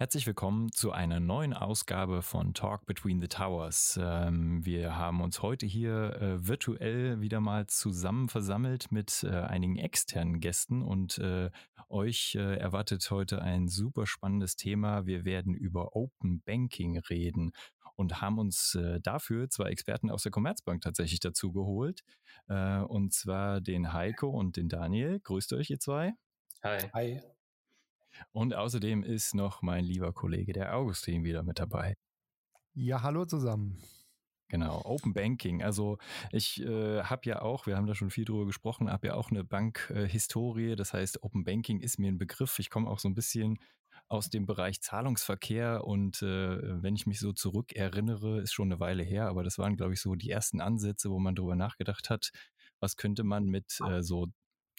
Herzlich willkommen zu einer neuen Ausgabe von Talk Between the Towers. Ähm, wir haben uns heute hier äh, virtuell wieder mal zusammen versammelt mit äh, einigen externen Gästen und äh, euch erwartet heute ein super spannendes Thema. Wir werden über Open Banking reden und haben uns dafür zwei Experten aus der Commerzbank tatsächlich dazu geholt. Und zwar den Heiko und den Daniel. Grüßt euch, ihr zwei. Hi. Hi. Und außerdem ist noch mein lieber Kollege, der Augustin, wieder mit dabei. Ja, hallo zusammen. Genau, Open Banking. Also ich äh, habe ja auch, wir haben da schon viel drüber gesprochen, habe ja auch eine Bankhistorie. Äh, das heißt, Open Banking ist mir ein Begriff. Ich komme auch so ein bisschen aus dem Bereich Zahlungsverkehr und äh, wenn ich mich so zurückerinnere, ist schon eine Weile her, aber das waren, glaube ich, so die ersten Ansätze, wo man drüber nachgedacht hat, was könnte man mit äh, so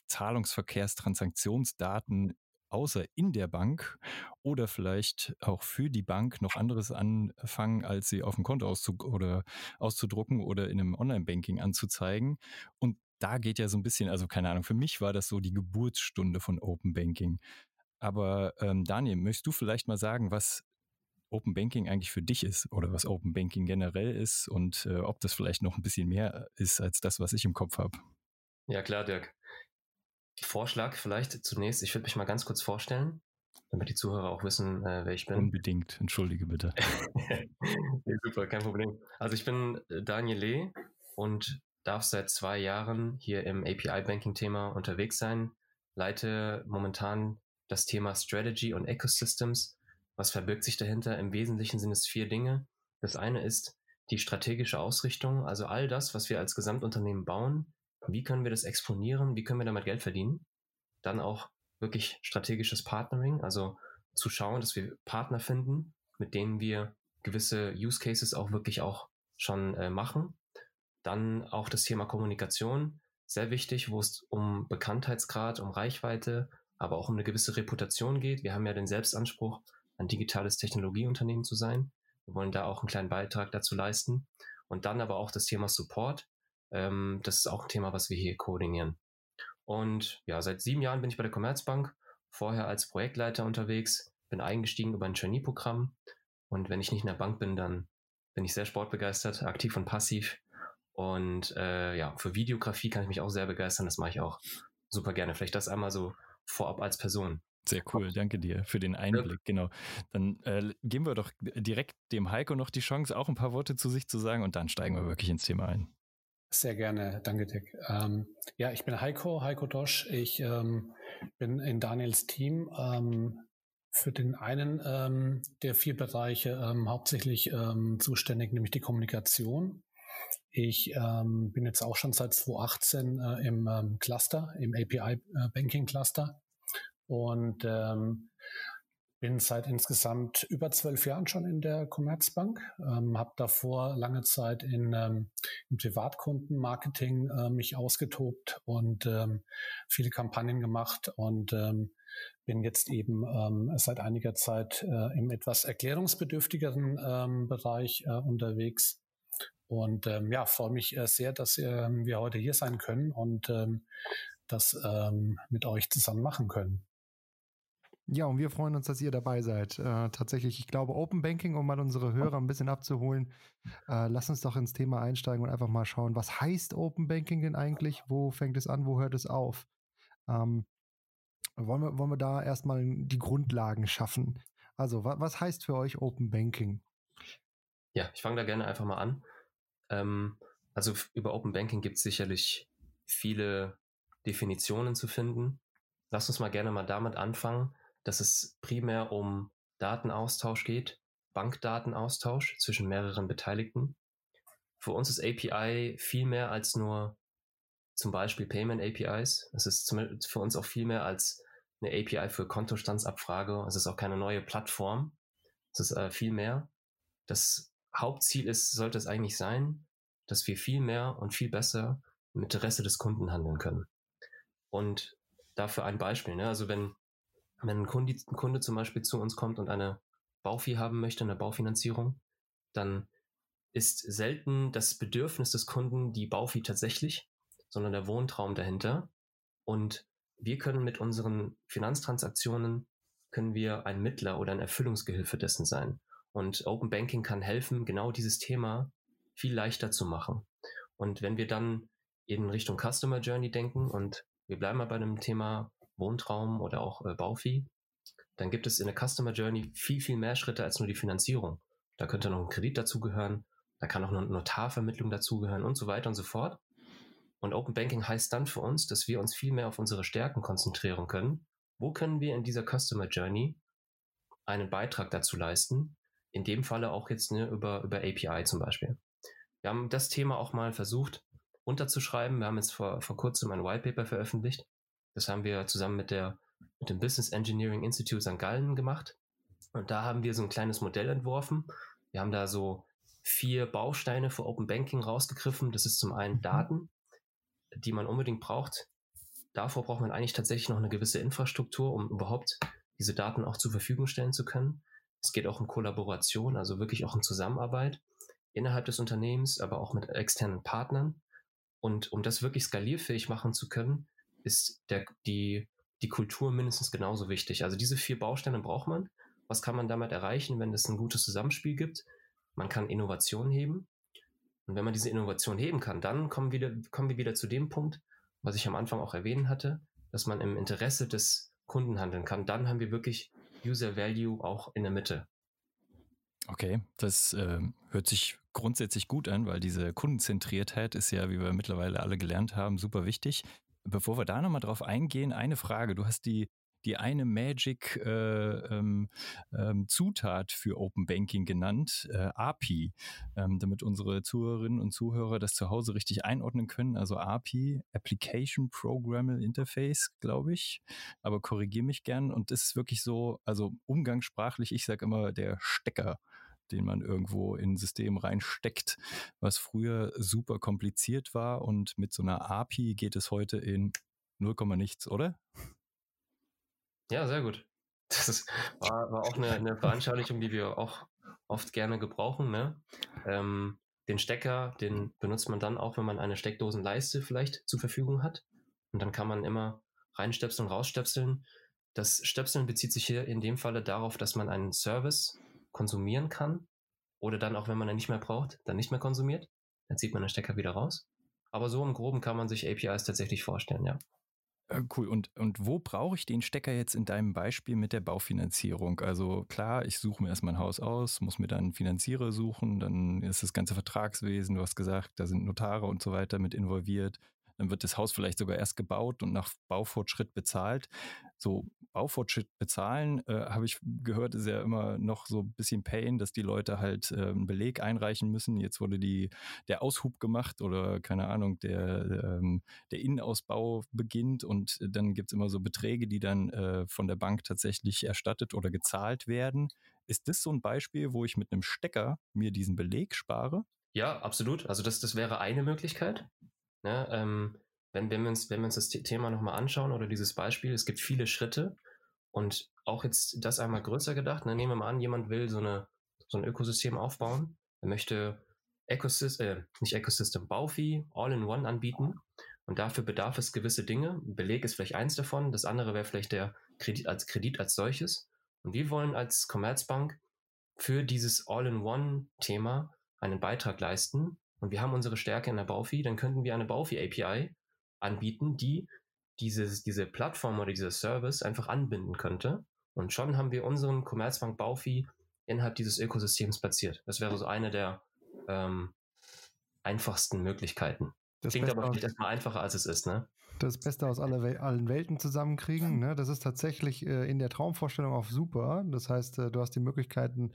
Zahlungsverkehrstransaktionsdaten außer in der Bank oder vielleicht auch für die Bank noch anderes anfangen, als sie auf dem Kontoauszug oder auszudrucken oder in einem Online-Banking anzuzeigen. Und da geht ja so ein bisschen, also keine Ahnung, für mich war das so die Geburtsstunde von Open Banking. Aber ähm, Daniel, möchtest du vielleicht mal sagen, was Open Banking eigentlich für dich ist oder was Open Banking generell ist und äh, ob das vielleicht noch ein bisschen mehr ist als das, was ich im Kopf habe? Ja, klar, Dirk. Vorschlag vielleicht zunächst, ich würde mich mal ganz kurz vorstellen, damit die Zuhörer auch wissen, äh, wer ich bin. Unbedingt, entschuldige bitte. nee, super, kein Problem. Also ich bin äh, Daniel Lee und darf seit zwei Jahren hier im API-Banking-Thema unterwegs sein, leite momentan das Thema Strategy und Ecosystems. Was verbirgt sich dahinter? Im Wesentlichen sind es vier Dinge. Das eine ist die strategische Ausrichtung, also all das, was wir als Gesamtunternehmen bauen, wie können wir das exponieren, wie können wir damit Geld verdienen. Dann auch wirklich strategisches Partnering, also zu schauen, dass wir Partner finden, mit denen wir gewisse Use Cases auch wirklich auch schon äh, machen. Dann auch das Thema Kommunikation, sehr wichtig, wo es um Bekanntheitsgrad, um Reichweite, aber auch um eine gewisse Reputation geht. Wir haben ja den Selbstanspruch, ein digitales Technologieunternehmen zu sein. Wir wollen da auch einen kleinen Beitrag dazu leisten. Und dann aber auch das Thema Support. Ähm, das ist auch ein Thema, was wir hier koordinieren. Und ja, seit sieben Jahren bin ich bei der Commerzbank, vorher als Projektleiter unterwegs, bin eingestiegen über ein Trainee-Programm. Und wenn ich nicht in der Bank bin, dann bin ich sehr sportbegeistert, aktiv und passiv. Und äh, ja, für Videografie kann ich mich auch sehr begeistern. Das mache ich auch super gerne. Vielleicht das einmal so vorab als Person. Sehr cool, danke dir für den Einblick. Ja. Genau. Dann äh, geben wir doch direkt dem Heiko noch die Chance, auch ein paar Worte zu sich zu sagen und dann steigen wir wirklich ins Thema ein. Sehr gerne, danke Dick. Ähm, ja, ich bin Heiko, Heiko Dosch. Ich ähm, bin in Daniels Team ähm, für den einen ähm, der vier Bereiche ähm, hauptsächlich ähm, zuständig, nämlich die Kommunikation. Ich bin jetzt auch schon seit 2018 äh, im Cluster, im API äh, Banking Cluster und bin seit insgesamt über zwölf Jahren schon in der Commerzbank, ähm, habe davor lange Zeit in, ähm, im Privatkundenmarketing äh, mich ausgetobt und ähm, viele Kampagnen gemacht und ähm, bin jetzt eben ähm, seit einiger Zeit äh, im etwas erklärungsbedürftigeren ähm, Bereich äh, unterwegs. Und ähm, ja, freue mich äh, sehr, dass äh, wir heute hier sein können und ähm, das ähm, mit euch zusammen machen können. Ja, und wir freuen uns, dass ihr dabei seid. Äh, tatsächlich, ich glaube, Open Banking, um mal unsere Hörer ein bisschen abzuholen, äh, lass uns doch ins Thema einsteigen und einfach mal schauen, was heißt Open Banking denn eigentlich? Wo fängt es an? Wo hört es auf? Ähm, wollen, wir, wollen wir da erstmal die Grundlagen schaffen? Also, wa was heißt für euch Open Banking? Ja, ich fange da gerne einfach mal an. Ähm, also über Open Banking gibt es sicherlich viele Definitionen zu finden. Lass uns mal gerne mal damit anfangen, dass es primär um Datenaustausch geht, Bankdatenaustausch zwischen mehreren Beteiligten. Für uns ist API viel mehr als nur zum Beispiel Payment APIs. Es ist für uns auch viel mehr als eine API für Kontostandsabfrage. Es ist auch keine neue Plattform. Es ist äh, viel mehr. Das Hauptziel ist, sollte es eigentlich sein, dass wir viel mehr und viel besser im Interesse des Kunden handeln können. Und dafür ein Beispiel. Ne? Also wenn wenn ein Kunde, ein Kunde zum Beispiel zu uns kommt und eine Baufi haben möchte, eine Baufinanzierung, dann ist selten das Bedürfnis des Kunden die Baufi tatsächlich, sondern der Wohntraum dahinter. Und wir können mit unseren Finanztransaktionen können wir ein Mittler oder ein Erfüllungsgehilfe dessen sein. Und Open Banking kann helfen, genau dieses Thema viel leichter zu machen. Und wenn wir dann in Richtung Customer Journey denken und wir bleiben mal bei dem Thema Wohntraum oder auch äh, Bauvieh, dann gibt es in der Customer Journey viel, viel mehr Schritte als nur die Finanzierung. Da könnte noch ein Kredit dazugehören, da kann auch eine Notarvermittlung dazugehören und so weiter und so fort. Und Open Banking heißt dann für uns, dass wir uns viel mehr auf unsere Stärken konzentrieren können. Wo können wir in dieser Customer Journey einen Beitrag dazu leisten? In dem Falle auch jetzt ne, über, über API zum Beispiel. Wir haben das Thema auch mal versucht unterzuschreiben. Wir haben jetzt vor, vor kurzem ein White Paper veröffentlicht. Das haben wir zusammen mit der mit dem Business Engineering Institute St. Gallen gemacht. Und da haben wir so ein kleines Modell entworfen. Wir haben da so vier Bausteine für Open Banking rausgegriffen. Das ist zum einen mhm. Daten, die man unbedingt braucht. Davor braucht man eigentlich tatsächlich noch eine gewisse Infrastruktur, um überhaupt diese Daten auch zur Verfügung stellen zu können. Es geht auch um Kollaboration, also wirklich auch um Zusammenarbeit innerhalb des Unternehmens, aber auch mit externen Partnern. Und um das wirklich skalierfähig machen zu können, ist der, die, die Kultur mindestens genauso wichtig. Also diese vier Bausteine braucht man. Was kann man damit erreichen, wenn es ein gutes Zusammenspiel gibt? Man kann Innovation heben. Und wenn man diese Innovation heben kann, dann kommen, wieder, kommen wir wieder zu dem Punkt, was ich am Anfang auch erwähnen hatte, dass man im Interesse des Kunden handeln kann. Dann haben wir wirklich User Value auch in der Mitte. Okay, das äh, hört sich grundsätzlich gut an, weil diese Kundenzentriertheit ist ja, wie wir mittlerweile alle gelernt haben, super wichtig. Bevor wir da nochmal drauf eingehen, eine Frage. Du hast die die eine Magic äh, ähm, ähm, Zutat für Open Banking genannt, äh, API, ähm, damit unsere Zuhörerinnen und Zuhörer das zu Hause richtig einordnen können. Also API, Application Programmable Interface, glaube ich. Aber korrigiere mich gern. Und das ist wirklich so, also umgangssprachlich, ich sage immer der Stecker den man irgendwo in ein System reinsteckt, was früher super kompliziert war und mit so einer API geht es heute in 0, nichts, oder? Ja, sehr gut. Das war, war auch eine, eine Veranschaulichung, die wir auch oft gerne gebrauchen. Ne? Ähm, den Stecker, den benutzt man dann auch, wenn man eine Steckdosenleiste vielleicht zur Verfügung hat. Und dann kann man immer reinstöpseln, rausstöpseln. Das Stöpseln bezieht sich hier in dem Falle darauf, dass man einen Service konsumieren kann oder dann auch, wenn man ihn nicht mehr braucht, dann nicht mehr konsumiert. Dann zieht man den Stecker wieder raus. Aber so im Groben kann man sich APIs tatsächlich vorstellen, ja. Äh, cool. Und, und wo brauche ich den Stecker jetzt in deinem Beispiel mit der Baufinanzierung? Also klar, ich suche mir erstmal ein Haus aus, muss mir dann Finanzierer suchen, dann ist das ganze Vertragswesen, du hast gesagt, da sind Notare und so weiter mit involviert. Dann wird das Haus vielleicht sogar erst gebaut und nach Baufortschritt bezahlt. So Baufortschritt bezahlen, äh, habe ich gehört, ist ja immer noch so ein bisschen Pain, dass die Leute halt äh, einen Beleg einreichen müssen. Jetzt wurde die, der Aushub gemacht oder keine Ahnung, der, ähm, der Innenausbau beginnt und dann gibt es immer so Beträge, die dann äh, von der Bank tatsächlich erstattet oder gezahlt werden. Ist das so ein Beispiel, wo ich mit einem Stecker mir diesen Beleg spare? Ja, absolut. Also das, das wäre eine Möglichkeit. Ne, ähm, wenn, wenn, wir uns, wenn wir uns das Thema nochmal anschauen oder dieses Beispiel, es gibt viele Schritte und auch jetzt das einmal größer gedacht. Ne, nehmen wir mal an, jemand will so, eine, so ein Ökosystem aufbauen. Er möchte Ecosystem, äh, nicht Ecosystem, Baufi, All-in-One anbieten. Und dafür bedarf es gewisse Dinge. Beleg ist vielleicht eins davon. Das andere wäre vielleicht der Kredit als Kredit als solches. Und wir wollen als Commerzbank für dieses All-in-One-Thema einen Beitrag leisten und wir haben unsere Stärke in der Baufi, dann könnten wir eine Baufi API anbieten, die dieses, diese Plattform oder dieser Service einfach anbinden könnte. Und schon haben wir unseren Commerzbank Baufi innerhalb dieses Ökosystems platziert. Das wäre so eine der ähm, einfachsten Möglichkeiten. Das Klingt aber vielleicht erstmal einfacher, als es ist, ne? Das Beste aus aller, allen Welten zusammenkriegen. Ne? Das ist tatsächlich äh, in der Traumvorstellung auch super. Das heißt, äh, du hast die Möglichkeiten,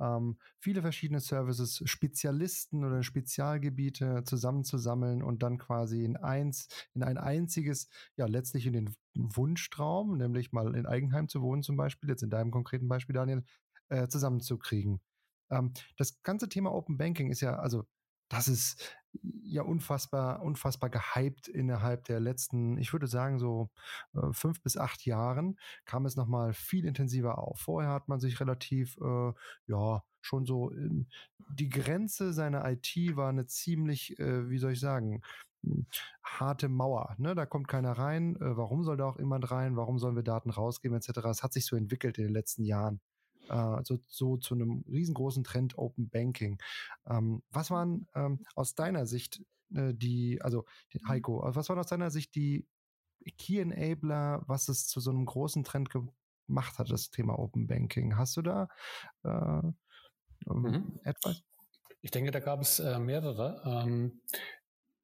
ähm, viele verschiedene Services, Spezialisten oder Spezialgebiete zusammenzusammeln und dann quasi in eins, in ein einziges, ja, letztlich in den Wunschtraum, nämlich mal in Eigenheim zu wohnen zum Beispiel, jetzt in deinem konkreten Beispiel, Daniel, äh, zusammenzukriegen. Ähm, das ganze Thema Open Banking ist ja, also das ist ja unfassbar, unfassbar gehypt innerhalb der letzten, ich würde sagen, so äh, fünf bis acht Jahren kam es nochmal viel intensiver auf. Vorher hat man sich relativ, äh, ja, schon so, die Grenze seiner IT war eine ziemlich, äh, wie soll ich sagen, harte Mauer. Ne? Da kommt keiner rein. Äh, warum soll da auch jemand rein? Warum sollen wir Daten rausgeben etc. Es hat sich so entwickelt in den letzten Jahren. Äh, so, so zu einem riesengroßen Trend Open Banking. Ähm, was waren ähm, aus deiner Sicht äh, die, also Heiko, was waren aus deiner Sicht die Key Enabler, was es zu so einem großen Trend gemacht hat, das Thema Open Banking? Hast du da äh, ähm, mhm. etwas? Ich denke, da gab es äh, mehrere. Ähm,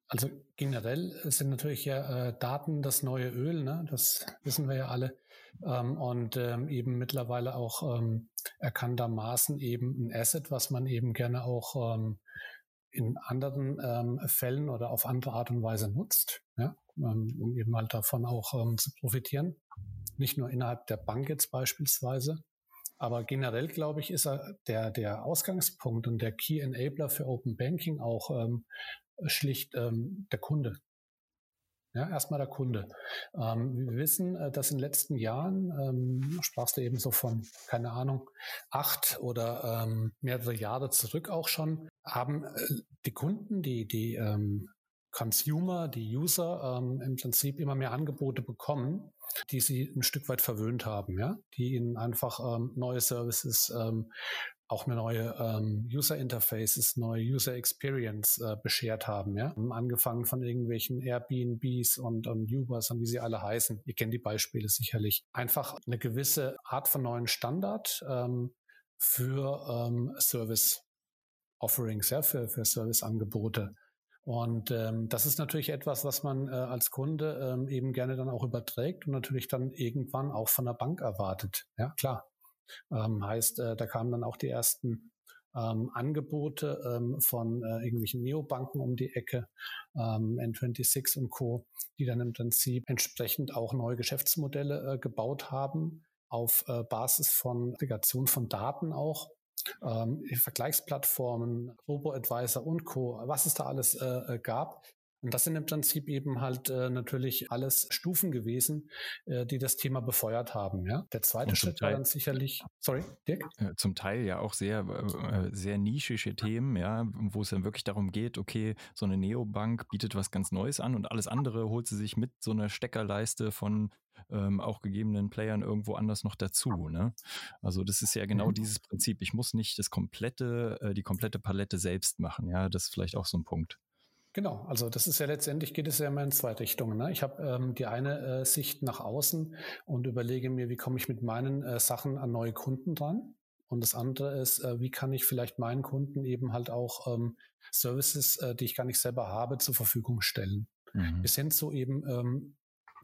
also generell sind natürlich ja äh, Daten das neue Öl, ne? das wissen wir ja alle. Ähm, und ähm, eben mittlerweile auch ähm, erkanntermaßen eben ein Asset, was man eben gerne auch ähm, in anderen ähm, Fällen oder auf andere Art und Weise nutzt, ja? Ähm, um eben halt davon auch zu profitieren. Nicht nur innerhalb der Bank jetzt beispielsweise, aber generell, glaube ich, ist er der, der Ausgangspunkt und der Key Enabler für Open Banking auch ähm, schlicht ähm, der Kunde. Ja, erstmal der Kunde. Ähm, wir wissen, äh, dass in den letzten Jahren, ähm, sprachst du eben so von, keine Ahnung, acht oder ähm, mehrere Jahre zurück auch schon, haben äh, die Kunden, die, die ähm, Consumer, die User ähm, im Prinzip immer mehr Angebote bekommen, die sie ein Stück weit verwöhnt haben, ja, die ihnen einfach ähm, neue Services ähm, auch eine neue ähm, User Interfaces, neue User Experience äh, beschert haben, ja. Angefangen von irgendwelchen Airbnbs und, und Ubers und wie sie alle heißen. Ihr kennt die Beispiele sicherlich. Einfach eine gewisse Art von neuen Standard ähm, für ähm, Service Offerings, ja, für, für Serviceangebote. Und ähm, das ist natürlich etwas, was man äh, als Kunde ähm, eben gerne dann auch überträgt und natürlich dann irgendwann auch von der Bank erwartet. Ja, klar. Ähm, heißt, äh, da kamen dann auch die ersten ähm, Angebote ähm, von äh, irgendwelchen Neobanken um die Ecke, ähm, N26 und Co., die dann im Prinzip entsprechend auch neue Geschäftsmodelle äh, gebaut haben auf äh, Basis von Aggregation von Daten auch. Ähm, Vergleichsplattformen, Robo-Advisor und Co., was es da alles äh, äh gab, und das sind im Prinzip eben halt äh, natürlich alles Stufen gewesen, äh, die das Thema befeuert haben. Ja? Der zweite Schritt Teil, war dann sicherlich, sorry, Dirk? Äh, zum Teil ja auch sehr, äh, sehr nischische Themen, ja, wo es dann wirklich darum geht, okay, so eine Neobank bietet was ganz Neues an und alles andere holt sie sich mit so einer Steckerleiste von ähm, auch gegebenen Playern irgendwo anders noch dazu. Ne? Also das ist ja genau mhm. dieses Prinzip. Ich muss nicht das komplette, äh, die komplette Palette selbst machen. Ja, das ist vielleicht auch so ein Punkt. Genau, also das ist ja letztendlich geht es ja immer in zwei Richtungen. Ne? Ich habe ähm, die eine äh, Sicht nach außen und überlege mir, wie komme ich mit meinen äh, Sachen an neue Kunden dran. Und das andere ist, äh, wie kann ich vielleicht meinen Kunden eben halt auch ähm, Services, äh, die ich gar nicht selber habe, zur Verfügung stellen. Mhm. Bis hin zu eben ähm,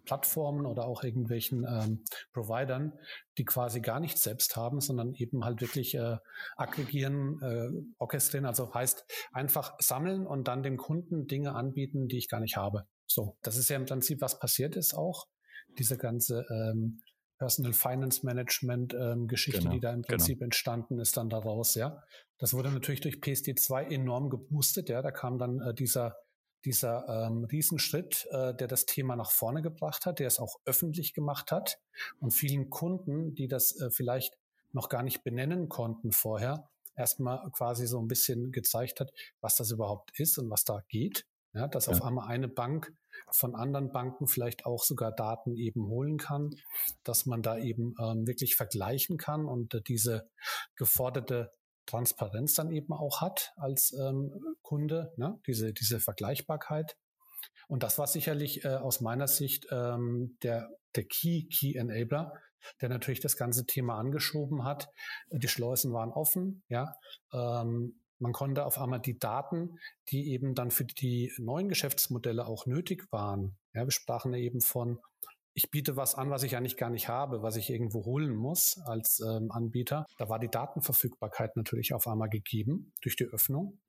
Plattformen oder auch irgendwelchen ähm, Providern, die quasi gar nichts selbst haben, sondern eben halt wirklich äh, aggregieren, äh, orchestrieren, also heißt einfach sammeln und dann dem Kunden Dinge anbieten, die ich gar nicht habe. So, das ist ja im Prinzip, was passiert ist auch. Diese ganze ähm, Personal Finance Management ähm, Geschichte, genau, die da im genau. Prinzip genau. entstanden ist, dann daraus, ja. Das wurde natürlich durch PSD2 enorm geboostet, ja. Da kam dann äh, dieser dieser ähm, Riesenschritt, äh, der das Thema nach vorne gebracht hat, der es auch öffentlich gemacht hat und vielen Kunden, die das äh, vielleicht noch gar nicht benennen konnten vorher, erstmal quasi so ein bisschen gezeigt hat, was das überhaupt ist und was da geht. Ja, dass ja. auf einmal eine Bank von anderen Banken vielleicht auch sogar Daten eben holen kann, dass man da eben ähm, wirklich vergleichen kann und äh, diese geforderte Transparenz dann eben auch hat als ähm, Kunde, ne? diese, diese Vergleichbarkeit. Und das war sicherlich äh, aus meiner Sicht ähm, der, der Key, Key Enabler, der natürlich das ganze Thema angeschoben hat. Die Schleusen waren offen, ja. Ähm, man konnte auf einmal die Daten, die eben dann für die neuen Geschäftsmodelle auch nötig waren. Ja, wir sprachen eben von ich biete was an, was ich eigentlich gar nicht habe, was ich irgendwo holen muss als ähm, Anbieter. Da war die Datenverfügbarkeit natürlich auf einmal gegeben durch die Öffnung.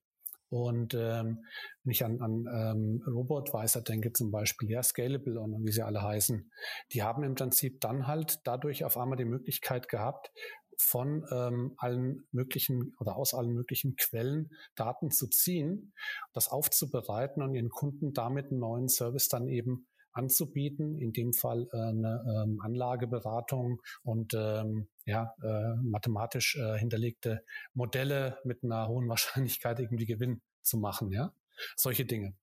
Und ähm, wenn ich an, an ähm, Robotweiser denke zum Beispiel, ja, Scalable und wie sie alle heißen, die haben im Prinzip dann halt dadurch auf einmal die Möglichkeit gehabt, von ähm, allen möglichen oder aus allen möglichen Quellen Daten zu ziehen, das aufzubereiten und ihren Kunden damit einen neuen Service dann eben anzubieten, in dem Fall äh, eine ähm, Anlageberatung und ähm, ja, äh, mathematisch äh, hinterlegte Modelle mit einer hohen Wahrscheinlichkeit irgendwie Gewinn zu machen, ja. Solche Dinge.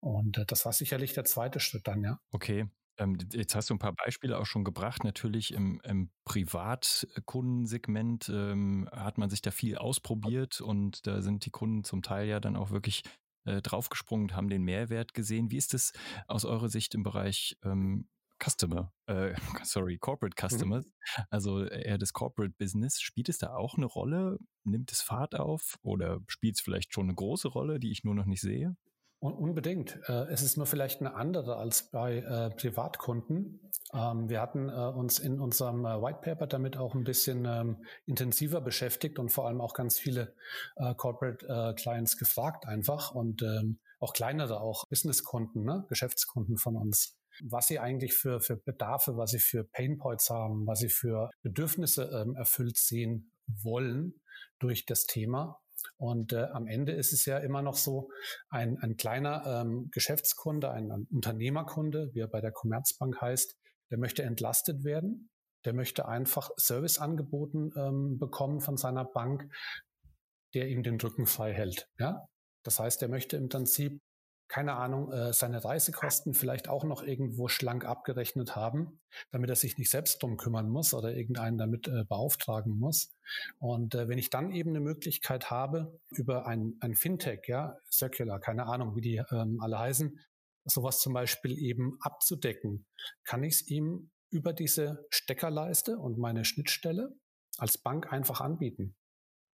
Und äh, das war sicherlich der zweite Schritt dann, ja. Okay. Ähm, jetzt hast du ein paar Beispiele auch schon gebracht. Natürlich im, im Privatkundensegment ähm, hat man sich da viel ausprobiert und da sind die Kunden zum Teil ja dann auch wirklich äh, draufgesprungen und haben den Mehrwert gesehen. Wie ist es aus eurer Sicht im Bereich ähm, Customer, äh, sorry, Corporate mhm. Customers, mhm. also eher das Corporate Business, spielt es da auch eine Rolle? Nimmt es Fahrt auf oder spielt es vielleicht schon eine große Rolle, die ich nur noch nicht sehe? Unbedingt. Äh, es ist nur vielleicht eine andere als bei äh, Privatkunden. Ähm, wir hatten äh, uns in unserem White Paper damit auch ein bisschen ähm, intensiver beschäftigt und vor allem auch ganz viele Corporate Clients gefragt einfach und ähm, auch kleinere, auch Businesskunden, ne? Geschäftskunden von uns was sie eigentlich für, für Bedarfe, was sie für Painpoints haben, was sie für Bedürfnisse erfüllt sehen wollen durch das Thema. Und äh, am Ende ist es ja immer noch so, ein, ein kleiner ähm, Geschäftskunde, ein, ein Unternehmerkunde, wie er bei der Commerzbank heißt, der möchte entlastet werden. Der möchte einfach Service angeboten ähm, bekommen von seiner Bank, der ihm den Rücken frei hält. Ja? Das heißt, er möchte im Prinzip keine Ahnung, äh, seine Reisekosten vielleicht auch noch irgendwo schlank abgerechnet haben, damit er sich nicht selbst drum kümmern muss oder irgendeinen damit äh, beauftragen muss. Und äh, wenn ich dann eben eine Möglichkeit habe, über ein, ein Fintech, ja, Circular, keine Ahnung, wie die ähm, alle heißen, sowas zum Beispiel eben abzudecken, kann ich es ihm über diese Steckerleiste und meine Schnittstelle als Bank einfach anbieten.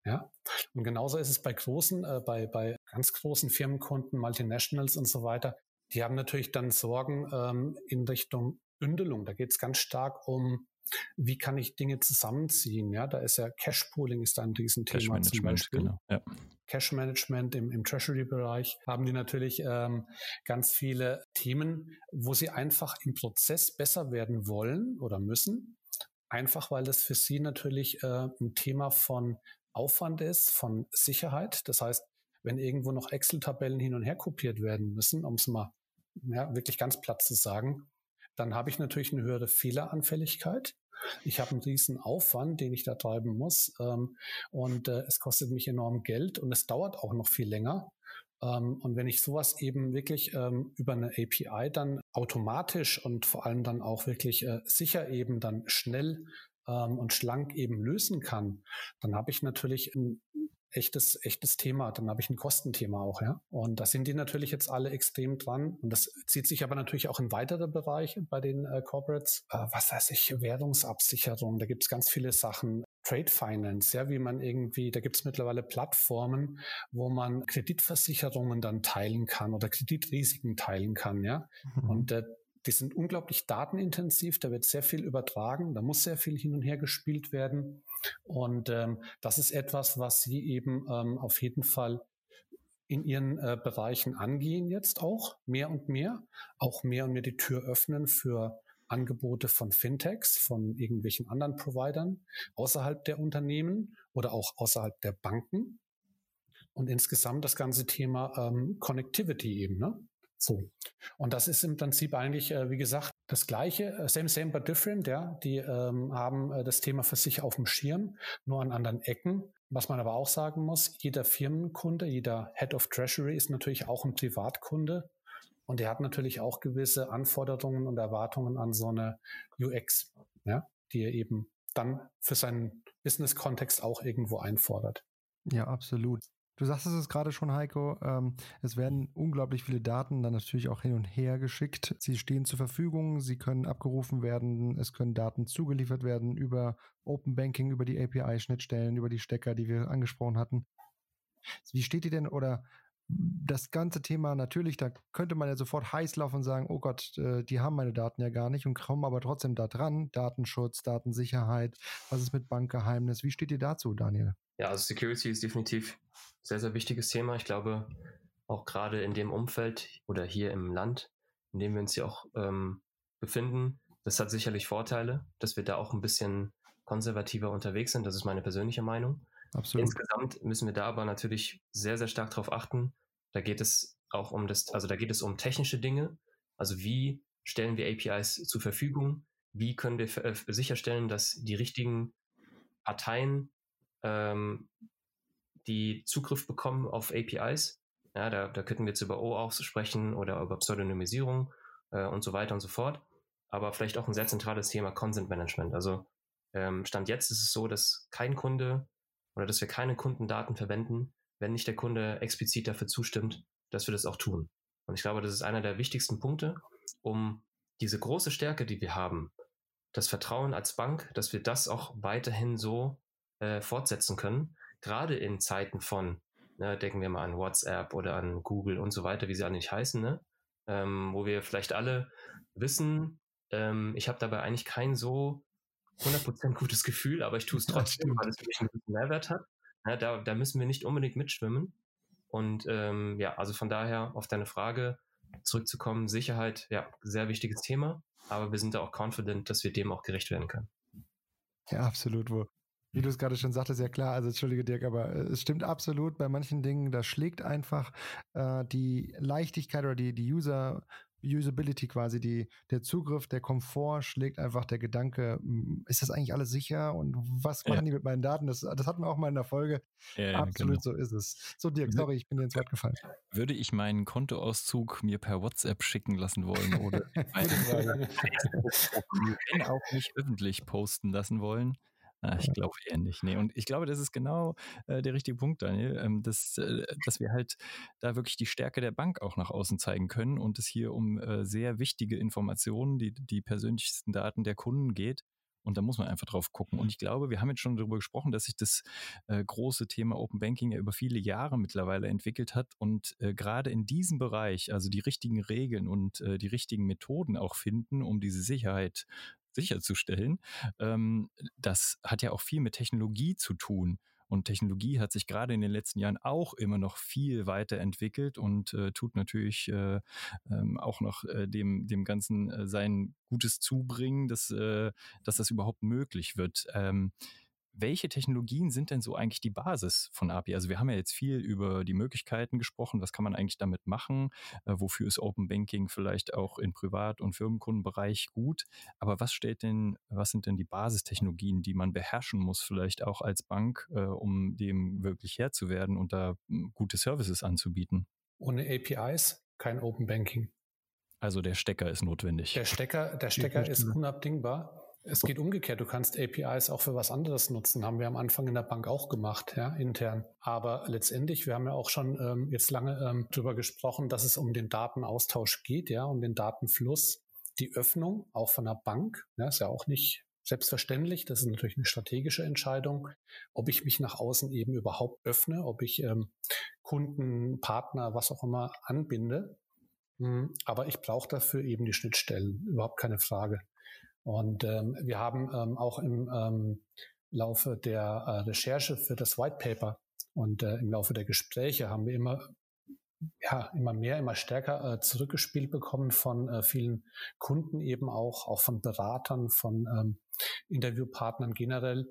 Ja, und genauso ist es bei großen, äh, bei, bei ganz großen Firmenkunden, Multinationals und so weiter. Die haben natürlich dann Sorgen ähm, in Richtung Bündelung. Da geht es ganz stark um, wie kann ich Dinge zusammenziehen. Ja, da ist ja Cash Pooling ist ein Riesenthema Cash zum Beispiel. Genau, ja. Cash Management im, im Treasury-Bereich haben die natürlich ähm, ganz viele Themen, wo sie einfach im Prozess besser werden wollen oder müssen. Einfach weil das für sie natürlich äh, ein Thema von Aufwand ist, von Sicherheit. Das heißt, wenn irgendwo noch Excel-Tabellen hin und her kopiert werden müssen, um es mal ja, wirklich ganz platt zu sagen, dann habe ich natürlich eine höhere Fehleranfälligkeit. Ich habe einen riesen Aufwand, den ich da treiben muss. Ähm, und äh, es kostet mich enorm Geld und es dauert auch noch viel länger. Ähm, und wenn ich sowas eben wirklich ähm, über eine API dann automatisch und vor allem dann auch wirklich äh, sicher eben dann schnell ähm, und schlank eben lösen kann, dann habe ich natürlich ein echtes, echtes Thema. Dann habe ich ein Kostenthema auch, ja. Und da sind die natürlich jetzt alle extrem dran. Und das zieht sich aber natürlich auch in weitere Bereiche bei den äh, Corporates. Äh, was weiß ich, Währungsabsicherung, da gibt es ganz viele Sachen. Trade Finance, ja, wie man irgendwie, da gibt es mittlerweile Plattformen, wo man Kreditversicherungen dann teilen kann oder Kreditrisiken teilen kann, ja. Mhm. Und äh, die sind unglaublich datenintensiv, da wird sehr viel übertragen, da muss sehr viel hin und her gespielt werden. Und ähm, das ist etwas, was Sie eben ähm, auf jeden Fall in ihren äh, Bereichen angehen jetzt auch mehr und mehr, auch mehr und mehr die Tür öffnen für Angebote von Fintechs, von irgendwelchen anderen Providern außerhalb der Unternehmen oder auch außerhalb der Banken. Und insgesamt das ganze Thema ähm, Connectivity eben. Ne? So. Und das ist im Prinzip eigentlich, äh, wie gesagt, das Gleiche, äh, same, same, but different, ja. Die ähm, haben äh, das Thema für sich auf dem Schirm, nur an anderen Ecken. Was man aber auch sagen muss, jeder Firmenkunde, jeder Head of Treasury ist natürlich auch ein Privatkunde. Und er hat natürlich auch gewisse Anforderungen und Erwartungen an so eine UX, ja, die er eben dann für seinen Business-Kontext auch irgendwo einfordert. Ja, absolut. Du sagst es gerade schon, Heiko. Ähm, es werden unglaublich viele Daten dann natürlich auch hin und her geschickt. Sie stehen zur Verfügung, sie können abgerufen werden, es können Daten zugeliefert werden über Open Banking, über die API-Schnittstellen, über die Stecker, die wir angesprochen hatten. Wie steht ihr denn oder das ganze Thema natürlich, da könnte man ja sofort heiß laufen und sagen, oh Gott, äh, die haben meine Daten ja gar nicht und kommen aber trotzdem da dran. Datenschutz, Datensicherheit, was ist mit Bankgeheimnis? Wie steht ihr dazu, Daniel? Ja, also Security ist definitiv sehr, sehr wichtiges Thema. Ich glaube, auch gerade in dem Umfeld oder hier im Land, in dem wir uns hier auch ähm, befinden, das hat sicherlich Vorteile, dass wir da auch ein bisschen konservativer unterwegs sind. Das ist meine persönliche Meinung. Absolut. Insgesamt müssen wir da aber natürlich sehr, sehr stark darauf achten. Da geht es auch um das, also da geht es um technische Dinge. Also wie stellen wir APIs zur Verfügung? Wie können wir äh, sicherstellen, dass die richtigen Parteien ähm, die Zugriff bekommen auf APIs Ja, da, da könnten wir jetzt über OAuth sprechen oder über Pseudonymisierung äh, und so weiter und so fort. Aber vielleicht auch ein sehr zentrales Thema Consent Management. Also ähm, Stand jetzt ist es so, dass kein Kunde oder dass wir keine Kundendaten verwenden, wenn nicht der Kunde explizit dafür zustimmt, dass wir das auch tun. Und ich glaube, das ist einer der wichtigsten Punkte, um diese große Stärke, die wir haben, das Vertrauen als Bank, dass wir das auch weiterhin so äh, fortsetzen können, gerade in Zeiten von Ne, denken wir mal an WhatsApp oder an Google und so weiter, wie sie nicht heißen, ne? ähm, wo wir vielleicht alle wissen, ähm, ich habe dabei eigentlich kein so 100% gutes Gefühl, aber ich tue es trotzdem, ja, weil es für mich einen guten Mehrwert hat. Ja, da, da müssen wir nicht unbedingt mitschwimmen. Und ähm, ja, also von daher auf deine Frage zurückzukommen, Sicherheit, ja, sehr wichtiges Thema, aber wir sind da auch confident, dass wir dem auch gerecht werden können. Ja, absolut. Wo, wie du es gerade schon sagtest, ja klar, also entschuldige Dirk, aber äh, es stimmt absolut, bei manchen Dingen, da schlägt einfach äh, die Leichtigkeit oder die, die User, Usability quasi, die, der Zugriff, der Komfort schlägt einfach der Gedanke, hm, ist das eigentlich alles sicher und was machen ja. die mit meinen Daten? Das, das hatten wir auch mal in der Folge. Ja, Absolut, genau. so ist es. So, Dirk, sorry, ich bin dir ins Wort gefallen. Würde ich meinen Kontoauszug mir per WhatsApp schicken lassen wollen oder wenn auch nicht öffentlich posten lassen wollen, ich glaube eher nicht. Nee. Und ich glaube, das ist genau äh, der richtige Punkt, Daniel, ähm, dass, äh, dass wir halt da wirklich die Stärke der Bank auch nach außen zeigen können und es hier um äh, sehr wichtige Informationen, die, die persönlichsten Daten der Kunden geht. Und da muss man einfach drauf gucken. Und ich glaube, wir haben jetzt schon darüber gesprochen, dass sich das äh, große Thema Open Banking ja über viele Jahre mittlerweile entwickelt hat. Und äh, gerade in diesem Bereich, also die richtigen Regeln und äh, die richtigen Methoden auch finden, um diese Sicherheit sicherzustellen. Ähm, das hat ja auch viel mit Technologie zu tun. Und Technologie hat sich gerade in den letzten Jahren auch immer noch viel weiterentwickelt und äh, tut natürlich äh, ähm, auch noch äh, dem, dem Ganzen äh, sein Gutes zubringen, dass, äh, dass das überhaupt möglich wird. Ähm, welche Technologien sind denn so eigentlich die Basis von API? Also wir haben ja jetzt viel über die Möglichkeiten gesprochen, was kann man eigentlich damit machen, äh, wofür ist Open Banking vielleicht auch in Privat- und Firmenkundenbereich gut, aber was stellt denn, was sind denn die Basistechnologien, die man beherrschen muss, vielleicht auch als Bank, äh, um dem wirklich Herr zu werden und da hm, gute Services anzubieten? Ohne APIs kein Open Banking. Also der Stecker ist notwendig. Der Stecker, der Stecker ist unabdingbar. Es geht umgekehrt. Du kannst APIs auch für was anderes nutzen. Haben wir am Anfang in der Bank auch gemacht, ja, intern. Aber letztendlich, wir haben ja auch schon ähm, jetzt lange ähm, drüber gesprochen, dass es um den Datenaustausch geht, ja, um den Datenfluss. Die Öffnung, auch von der Bank, ja, ist ja auch nicht selbstverständlich. Das ist natürlich eine strategische Entscheidung, ob ich mich nach außen eben überhaupt öffne, ob ich ähm, Kunden, Partner, was auch immer anbinde. Hm, aber ich brauche dafür eben die Schnittstellen, überhaupt keine Frage. Und ähm, wir haben ähm, auch im ähm, Laufe der äh, Recherche für das White Paper und äh, im Laufe der Gespräche haben wir immer ja, immer mehr, immer stärker äh, zurückgespielt bekommen von äh, vielen Kunden eben auch, auch von Beratern, von ähm, Interviewpartnern generell,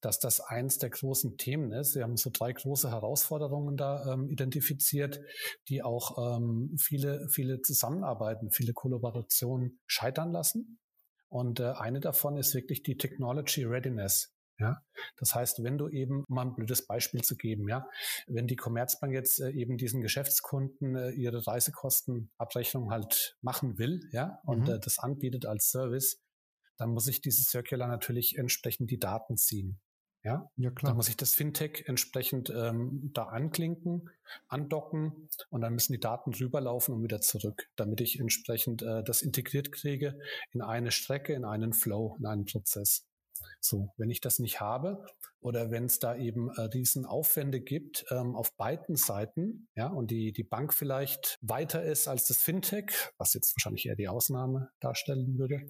dass das eins der großen Themen ist. Wir haben so drei große Herausforderungen da ähm, identifiziert, die auch ähm, viele, viele Zusammenarbeiten, viele Kollaborationen scheitern lassen. Und äh, eine davon ist wirklich die Technology Readiness. Ja, das heißt, wenn du eben, um mal ein blödes Beispiel zu geben, ja, wenn die Commerzbank jetzt äh, eben diesen Geschäftskunden äh, ihre Reisekostenabrechnung halt machen will, ja, und mhm. äh, das anbietet als Service, dann muss ich dieses Circular natürlich entsprechend die Daten ziehen. Ja, ja klar. Dann muss ich das Fintech entsprechend ähm, da anklinken, andocken und dann müssen die Daten rüberlaufen und wieder zurück, damit ich entsprechend äh, das integriert kriege in eine Strecke, in einen Flow, in einen Prozess. So, wenn ich das nicht habe oder wenn es da eben äh, riesen Aufwände gibt ähm, auf beiden Seiten, ja, und die, die Bank vielleicht weiter ist als das Fintech, was jetzt wahrscheinlich eher die Ausnahme darstellen würde,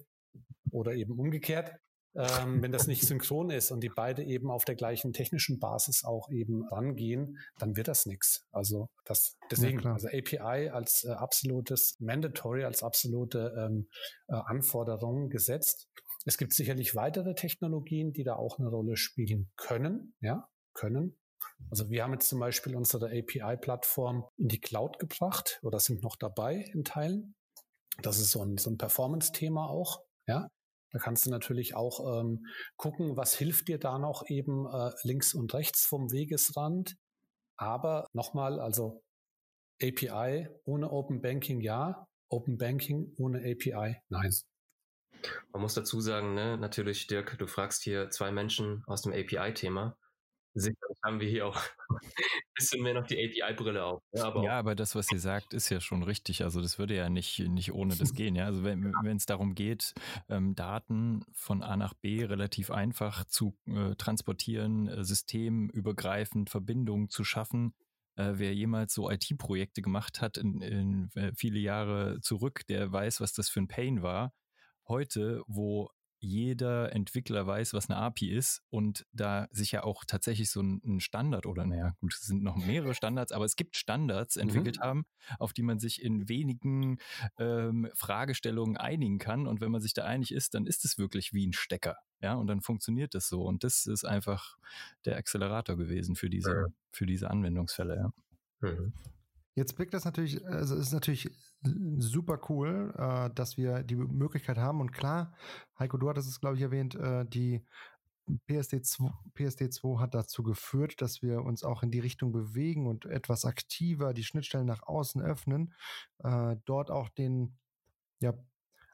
oder eben umgekehrt, ähm, wenn das nicht synchron ist und die beide eben auf der gleichen technischen Basis auch eben rangehen, dann wird das nichts. Also das deswegen, ja, also API als äh, absolutes Mandatory, als absolute ähm, äh, Anforderung gesetzt. Es gibt sicherlich weitere Technologien, die da auch eine Rolle spielen können, ja, können. Also wir haben jetzt zum Beispiel unsere API-Plattform in die Cloud gebracht oder sind noch dabei in Teilen. Das ist so ein, so ein Performance-Thema auch. Ja, da kannst du natürlich auch ähm, gucken, was hilft dir da noch eben äh, links und rechts vom Wegesrand. Aber nochmal, also API ohne Open Banking ja, Open Banking ohne API nein. Man muss dazu sagen, ne, natürlich, Dirk, du fragst hier zwei Menschen aus dem API-Thema. Sicherlich haben wir hier auch ein bisschen mehr noch die API-Brille auf. Ja aber, ja, aber das, was ihr sagt, ist ja schon richtig. Also das würde ja nicht, nicht ohne das gehen. Ja? Also wenn es darum geht, ähm, Daten von A nach B relativ einfach zu äh, transportieren, äh, systemübergreifend Verbindungen zu schaffen, äh, wer jemals so IT-Projekte gemacht hat in, in äh, viele Jahre zurück, der weiß, was das für ein Pain war. Heute, wo jeder Entwickler weiß, was eine API ist und da sich ja auch tatsächlich so ein, Standard oder naja, gut, es sind noch mehrere Standards, aber es gibt Standards entwickelt mhm. haben, auf die man sich in wenigen ähm, Fragestellungen einigen kann und wenn man sich da einig ist, dann ist es wirklich wie ein Stecker, ja, und dann funktioniert das so und das ist einfach der Accelerator gewesen für diese, ja. für diese Anwendungsfälle, ja. Mhm. Jetzt blickt das natürlich, also ist natürlich super cool, äh, dass wir die Möglichkeit haben. Und klar, Heiko, du hattest es, glaube ich, erwähnt, äh, die PSD2, PSD2 hat dazu geführt, dass wir uns auch in die Richtung bewegen und etwas aktiver die Schnittstellen nach außen öffnen, äh, dort auch den ja,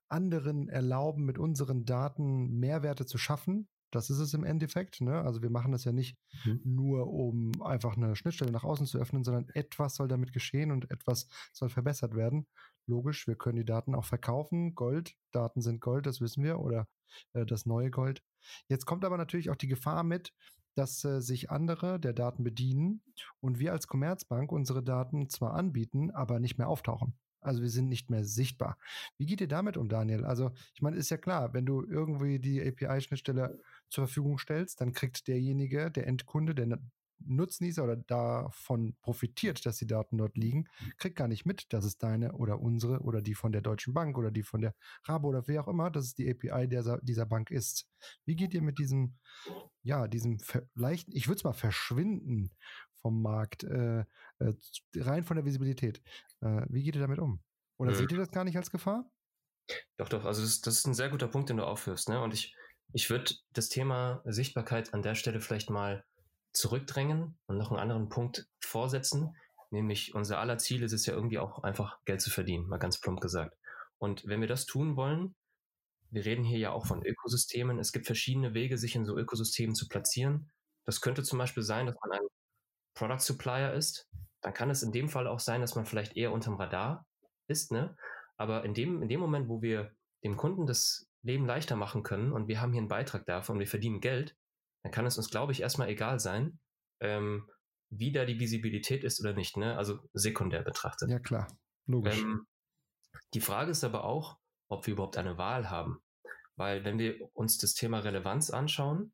anderen erlauben, mit unseren Daten Mehrwerte zu schaffen, das ist es im Endeffekt. Ne? Also wir machen das ja nicht mhm. nur, um einfach eine Schnittstelle nach außen zu öffnen, sondern etwas soll damit geschehen und etwas soll verbessert werden. Logisch, wir können die Daten auch verkaufen. Gold, Daten sind Gold, das wissen wir, oder äh, das neue Gold. Jetzt kommt aber natürlich auch die Gefahr mit, dass äh, sich andere der Daten bedienen und wir als Commerzbank unsere Daten zwar anbieten, aber nicht mehr auftauchen. Also wir sind nicht mehr sichtbar. Wie geht ihr damit um, Daniel? Also ich meine, ist ja klar, wenn du irgendwie die API-Schnittstelle zur Verfügung stellst, dann kriegt derjenige, der Endkunde, der Nutznießer oder davon profitiert, dass die Daten dort liegen, kriegt gar nicht mit, dass es deine oder unsere oder die von der Deutschen Bank oder die von der Rabo oder wer auch immer, dass es die API dieser, dieser Bank ist. Wie geht ihr mit diesem, ja, diesem leicht, ich würde es mal verschwinden vom Markt, äh, äh, rein von der Visibilität. Äh, wie geht ihr damit um? Oder mhm. seht ihr das gar nicht als Gefahr? Doch, doch, also das, das ist ein sehr guter Punkt, den du aufhörst. Ne? Und ich, ich würde das Thema Sichtbarkeit an der Stelle vielleicht mal zurückdrängen und noch einen anderen Punkt vorsetzen, nämlich unser aller Ziel ist es ja irgendwie auch einfach Geld zu verdienen, mal ganz plump gesagt. Und wenn wir das tun wollen, wir reden hier ja auch von Ökosystemen, es gibt verschiedene Wege, sich in so Ökosystemen zu platzieren. Das könnte zum Beispiel sein, dass man ein Product Supplier ist. Dann kann es in dem Fall auch sein, dass man vielleicht eher unterm Radar ist, ne? Aber in dem, in dem Moment, wo wir dem Kunden das Leben leichter machen können und wir haben hier einen Beitrag davon und wir verdienen Geld, dann kann es uns, glaube ich, erstmal egal sein, ähm, wie da die Visibilität ist oder nicht, ne? Also sekundär betrachtet. Ja, klar. Logisch. Ähm, die Frage ist aber auch, ob wir überhaupt eine Wahl haben. Weil wenn wir uns das Thema Relevanz anschauen,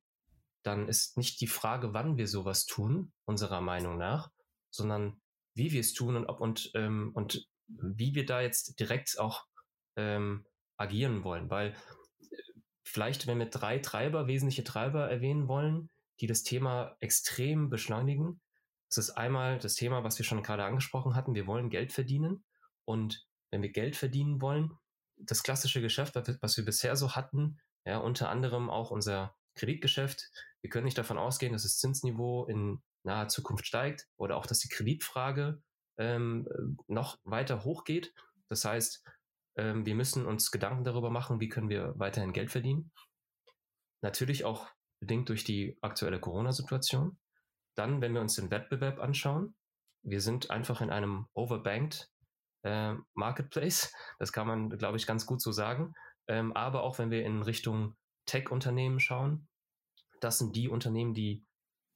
dann ist nicht die Frage, wann wir sowas tun, unserer Meinung nach, sondern wie wir es tun und ob und, ähm, und wie wir da jetzt direkt auch ähm, agieren wollen. Weil vielleicht, wenn wir drei Treiber, wesentliche Treiber erwähnen wollen, die das Thema extrem beschleunigen. Das ist einmal das Thema, was wir schon gerade angesprochen hatten. Wir wollen Geld verdienen. Und wenn wir Geld verdienen wollen, das klassische Geschäft, was wir bisher so hatten, ja, unter anderem auch unser Kreditgeschäft. Wir können nicht davon ausgehen, dass das Zinsniveau in naher Zukunft steigt oder auch, dass die Kreditfrage ähm, noch weiter hochgeht. Das heißt, ähm, wir müssen uns Gedanken darüber machen, wie können wir weiterhin Geld verdienen. Natürlich auch bedingt durch die aktuelle Corona-Situation. Dann, wenn wir uns den Wettbewerb anschauen, wir sind einfach in einem overbanked äh, Marketplace. Das kann man, glaube ich, ganz gut so sagen. Ähm, aber auch wenn wir in Richtung Tech-Unternehmen schauen, das sind die Unternehmen, die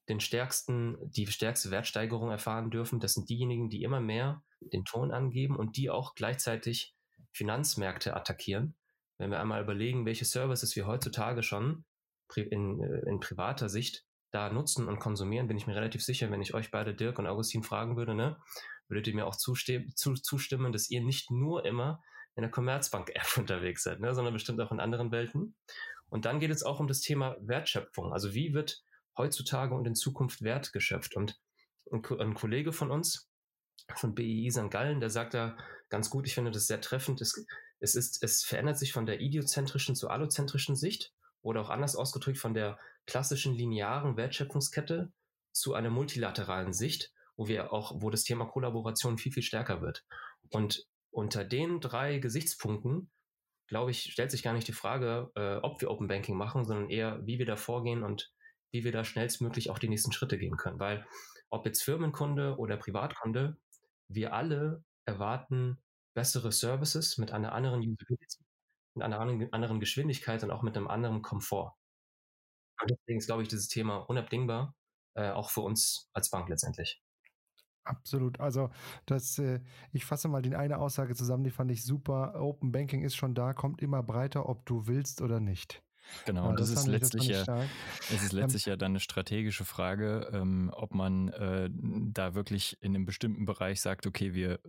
den stärksten, die stärkste Wertsteigerung erfahren dürfen. Das sind diejenigen, die immer mehr den Ton angeben und die auch gleichzeitig Finanzmärkte attackieren. Wenn wir einmal überlegen, welche Services wir heutzutage schon in, äh, in privater Sicht da nutzen und konsumieren, bin ich mir relativ sicher, wenn ich euch beide, Dirk und Augustin, fragen würde, ne, würdet ihr mir auch zustimmen, zustimmen, dass ihr nicht nur immer in der Commerzbank-App unterwegs seid, ne, sondern bestimmt auch in anderen Welten. Und dann geht es auch um das Thema Wertschöpfung. Also wie wird heutzutage und in Zukunft Wert geschöpft? Und ein, Kollege von uns, von BII St. Gallen, der sagt da ganz gut, ich finde das sehr treffend, es, es, ist, es verändert sich von der idiozentrischen zur allozentrischen Sicht oder auch anders ausgedrückt von der klassischen linearen Wertschöpfungskette zu einer multilateralen Sicht. wo wir auch, wo das Thema Kollaboration viel, viel stärker wird. Und unter den drei Gesichtspunkten, glaube ich, stellt sich gar nicht die Frage, äh, ob wir Open Banking machen, sondern eher, wie wir da vorgehen und wie wir da schnellstmöglich auch die nächsten Schritte gehen können. Weil ob jetzt Firmenkunde oder Privatkunde, wir alle erwarten bessere Services mit einer anderen Usability, mit einer anderen Geschwindigkeit und auch mit einem anderen Komfort. Und deswegen ist, glaube ich, dieses Thema unabdingbar, äh, auch für uns als Bank letztendlich. Absolut. Also das, äh, ich fasse mal die eine Aussage zusammen, die fand ich super. Open Banking ist schon da, kommt immer breiter, ob du willst oder nicht. Genau, und das, das ist letztlich ja, es ist letztlich ähm, ja dann eine strategische Frage, ähm, ob man äh, da wirklich in einem bestimmten Bereich sagt, okay, wir,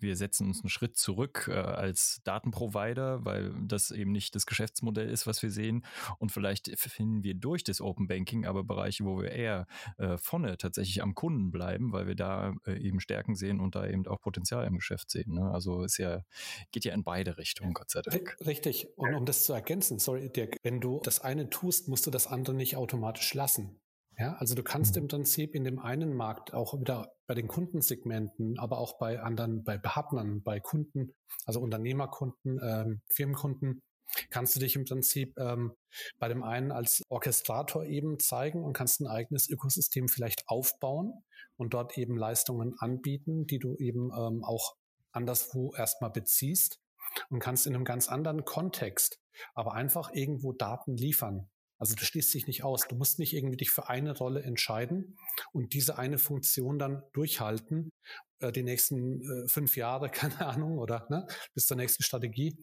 wir setzen uns einen Schritt zurück äh, als Datenprovider, weil das eben nicht das Geschäftsmodell ist, was wir sehen. Und vielleicht finden wir durch das Open Banking aber Bereiche, wo wir eher äh, vorne tatsächlich am Kunden bleiben, weil wir da äh, eben Stärken sehen und da eben auch Potenzial im Geschäft sehen. Ne? Also es ja, geht ja in beide Richtungen, Gott sei Dank. Richtig. Und um das zu ergänzen, sorry, Dirk, wenn du das eine tust, musst du das andere nicht automatisch lassen. Ja, also du kannst mhm. im Prinzip in dem einen Markt auch wieder bei den Kundensegmenten, aber auch bei anderen, bei Partnern, bei Kunden, also Unternehmerkunden, ähm, Firmenkunden, kannst du dich im Prinzip ähm, bei dem einen als Orchestrator eben zeigen und kannst ein eigenes Ökosystem vielleicht aufbauen und dort eben Leistungen anbieten, die du eben ähm, auch anderswo erstmal beziehst und kannst in einem ganz anderen Kontext aber einfach irgendwo Daten liefern. Also du schließt dich nicht aus. Du musst nicht irgendwie dich für eine Rolle entscheiden und diese eine Funktion dann durchhalten, äh, die nächsten äh, fünf Jahre, keine Ahnung, oder ne, bis zur nächsten Strategie.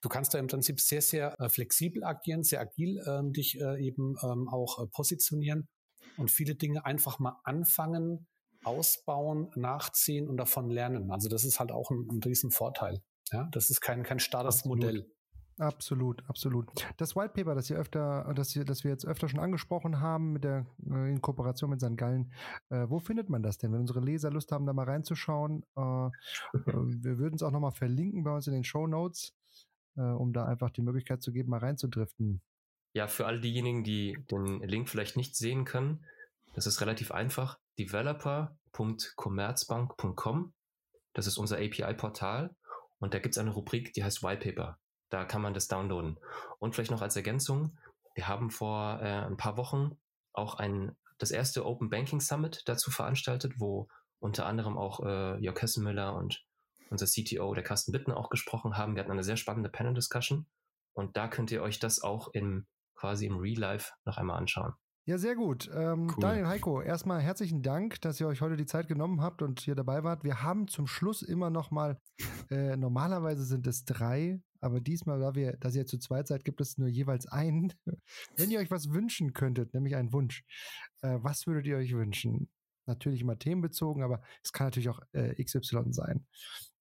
Du kannst da im Prinzip sehr, sehr äh, flexibel agieren, sehr agil ähm, dich äh, eben ähm, auch äh, positionieren und viele Dinge einfach mal anfangen, ausbauen, nachziehen und davon lernen. Also das ist halt auch ein, ein Riesen Ja, das ist kein, kein starres. Modell. Absolut, absolut. Das White Paper, das ihr öfter, das, ihr, das wir jetzt öfter schon angesprochen haben, mit der äh, in Kooperation mit St. Gallen, äh, wo findet man das denn? Wenn unsere Leser Lust haben, da mal reinzuschauen, äh wir würden es auch nochmal verlinken bei uns in den Show Notes, äh, um da einfach die Möglichkeit zu geben, mal reinzudriften. Ja, für all diejenigen, die den Link vielleicht nicht sehen können, das ist relativ einfach. Developer.commerzbank.com. Das ist unser API-Portal. Und da gibt es eine Rubrik, die heißt White Paper. Da kann man das downloaden. Und vielleicht noch als Ergänzung, wir haben vor äh, ein paar Wochen auch ein, das erste Open Banking Summit dazu veranstaltet, wo unter anderem auch äh, Jörg Hessenmüller und unser CTO, der Carsten Bittner, auch gesprochen haben. Wir hatten eine sehr spannende Panel-Discussion und da könnt ihr euch das auch im quasi im Real Life noch einmal anschauen. Ja, sehr gut. Ähm, cool. Daniel Heiko, erstmal herzlichen Dank, dass ihr euch heute die Zeit genommen habt und hier dabei wart. Wir haben zum Schluss immer noch mal, äh, normalerweise sind es drei, aber diesmal, da wir, dass ihr zu zweit seid, gibt es nur jeweils einen. Wenn ihr euch was wünschen könntet, nämlich einen Wunsch, äh, was würdet ihr euch wünschen? Natürlich immer themenbezogen, aber es kann natürlich auch äh, XY sein.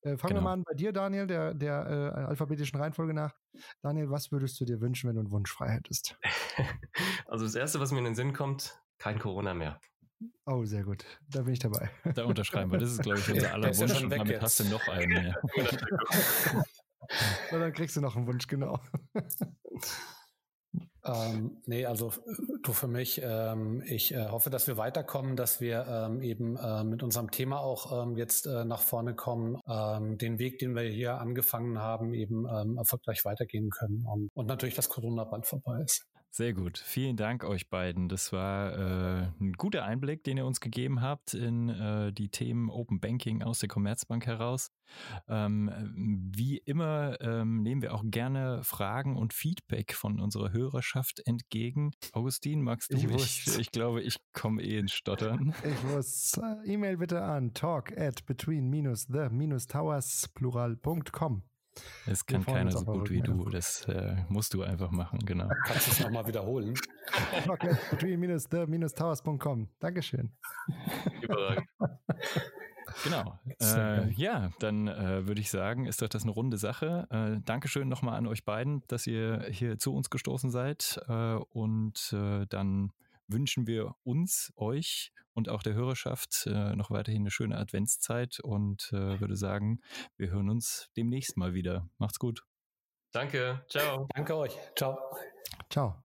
Äh, fangen genau. wir mal an bei dir, Daniel, der, der äh, alphabetischen Reihenfolge nach. Daniel, was würdest du dir wünschen, wenn du einen Wunsch frei hättest? Also das Erste, was mir in den Sinn kommt, kein Corona mehr. Oh, sehr gut. Da bin ich dabei. Da unterschreiben wir. Das ist, glaube ich, unser aller Wunsch. Und damit jetzt. hast du noch einen mehr. Und dann kriegst du noch einen Wunsch, genau. Ähm, nee, also du für mich, ähm, ich äh, hoffe, dass wir weiterkommen, dass wir ähm, eben äh, mit unserem Thema auch ähm, jetzt äh, nach vorne kommen, ähm, den Weg, den wir hier angefangen haben, eben ähm, erfolgreich weitergehen können und, und natürlich, dass Corona bald vorbei ist. Sehr gut. Vielen Dank euch beiden. Das war äh, ein guter Einblick, den ihr uns gegeben habt in äh, die Themen Open Banking aus der Commerzbank heraus. Ähm, wie immer ähm, nehmen wir auch gerne Fragen und Feedback von unserer Hörerschaft entgegen. Augustin, magst du? Ich, ich, ich glaube, ich komme eh ins Stottern. Ich muss. Äh, E-Mail bitte an talk at between-the-towers plural.com. Es kann keiner so gut wie du. Das äh, musst du einfach machen, genau. Kannst du es nochmal wiederholen? between-towers.com. Dankeschön. Überragend. Genau. Äh, ja, dann äh, würde ich sagen, ist doch das eine runde Sache. Äh, Dankeschön nochmal an euch beiden, dass ihr hier zu uns gestoßen seid. Äh, und äh, dann wünschen wir uns, euch und auch der Hörerschaft äh, noch weiterhin eine schöne Adventszeit und äh, würde sagen, wir hören uns demnächst mal wieder. Macht's gut. Danke. Ciao. Danke euch. Ciao. Ciao.